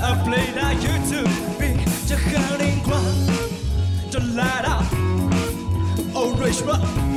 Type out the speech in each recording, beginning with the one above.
I play that you to be the hiding ground, light up, Oh, orange rock.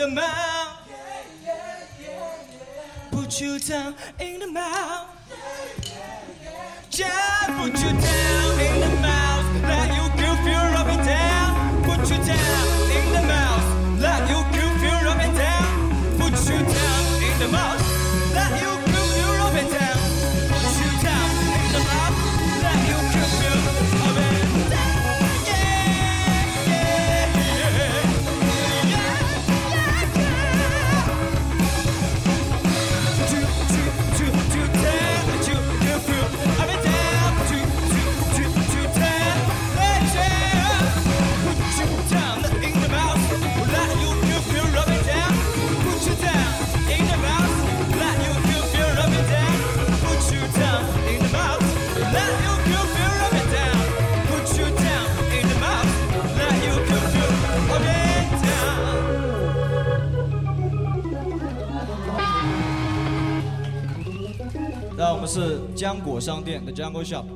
the mouth. Put you down in the mouth. Just put you down in the mouth. Let you give your up and down. Put you down. 我们是浆果商店 the jungle shop